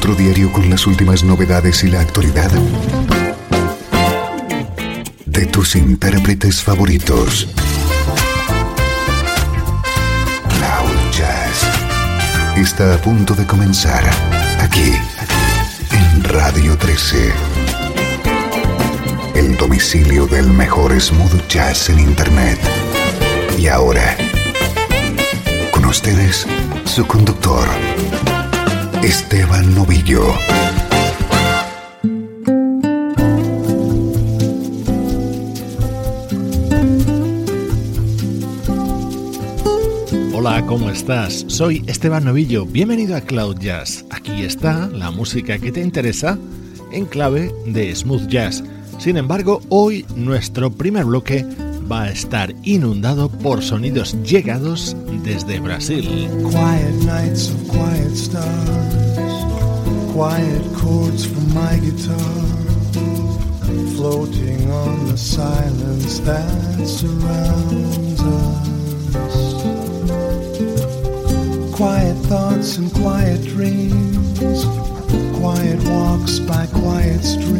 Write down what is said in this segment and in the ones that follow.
encuentro diario con las últimas novedades y la actualidad de tus intérpretes favoritos. Cloud Jazz está a punto de comenzar aquí en Radio 13. El domicilio del mejor smooth jazz en Internet. Y ahora, con ustedes, su conductor, Esteban Novillo. Hola, ¿cómo estás? Soy Esteban Novillo, bienvenido a Cloud Jazz. Aquí está la música que te interesa en clave de smooth jazz. Sin embargo, hoy nuestro primer bloque va a estar inundado por sonidos llegados desde Brasil. Quiet nights of quiet stars, quiet chords from my guitar, floating on the silence that surrounds us. Quiet thoughts and quiet dreams, quiet walks by quiet streams,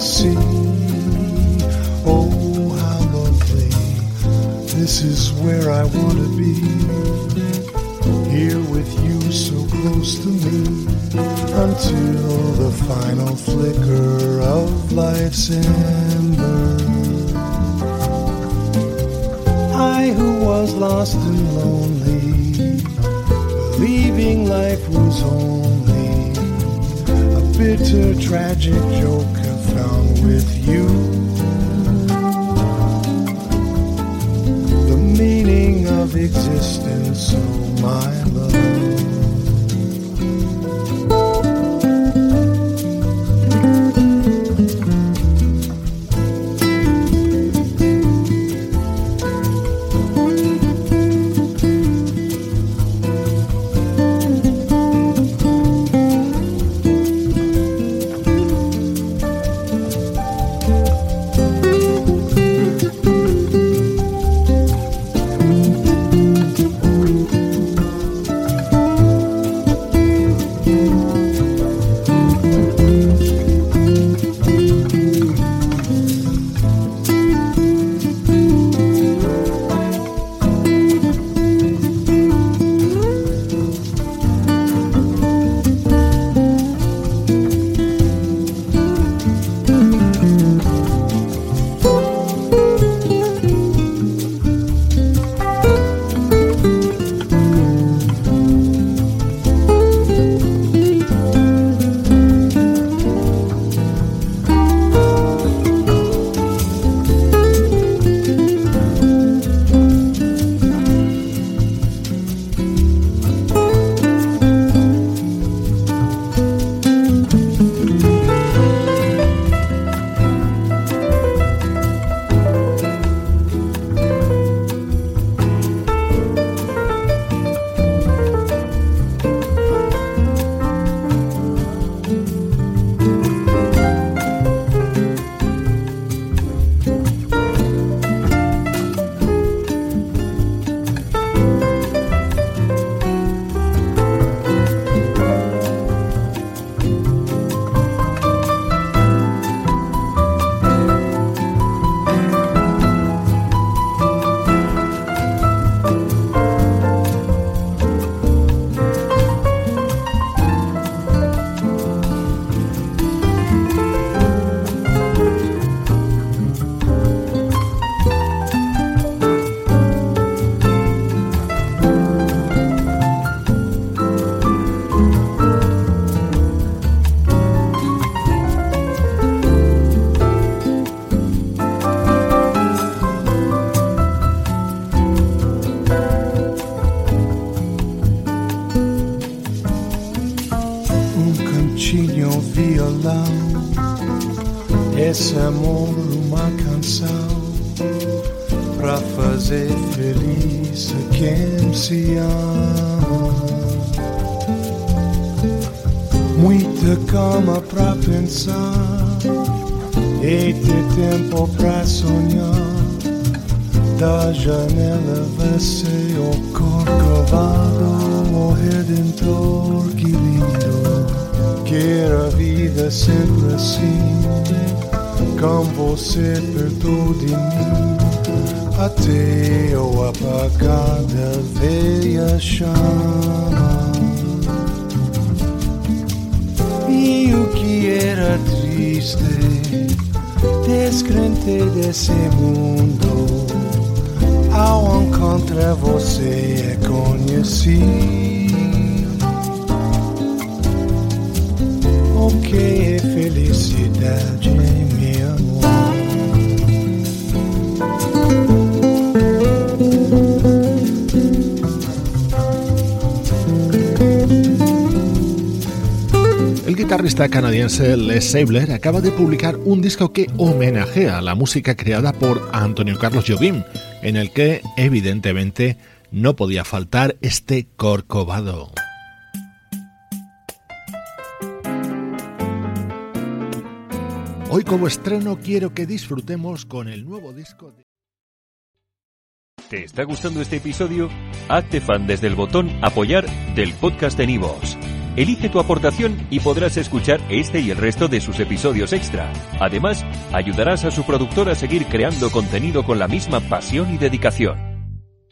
the. Oh, how lovely. This is where I want to be. Here with you so close to me until the final flicker of life's ember. I who was lost and lonely, believing life was only a bitter, tragic joke found with you. The meaning of existence, oh my love. Esse amor uma canção pra fazer feliz quem se ama. Muita calma pra pensar e ter tempo pra sonhar. Da janela vê-se o corcovado, o redentor, que lindo. Quer a vida sempre assim, com você perto de mim. Até o apagada veia chama. E o que era triste, descrente desse mundo, ao encontrar você é que felicidade, meu amor? El guitarrista canadiense Les Sabler acaba de publicar un disco que homenajea la música creada por Antonio Carlos Jobim, en el que evidentemente no podía faltar este corcovado. Hoy como estreno quiero que disfrutemos con el nuevo disco de... ¿Te está gustando este episodio? Hazte fan desde el botón Apoyar del podcast de Nivos. Elige tu aportación y podrás escuchar este y el resto de sus episodios extra. Además, ayudarás a su productor a seguir creando contenido con la misma pasión y dedicación.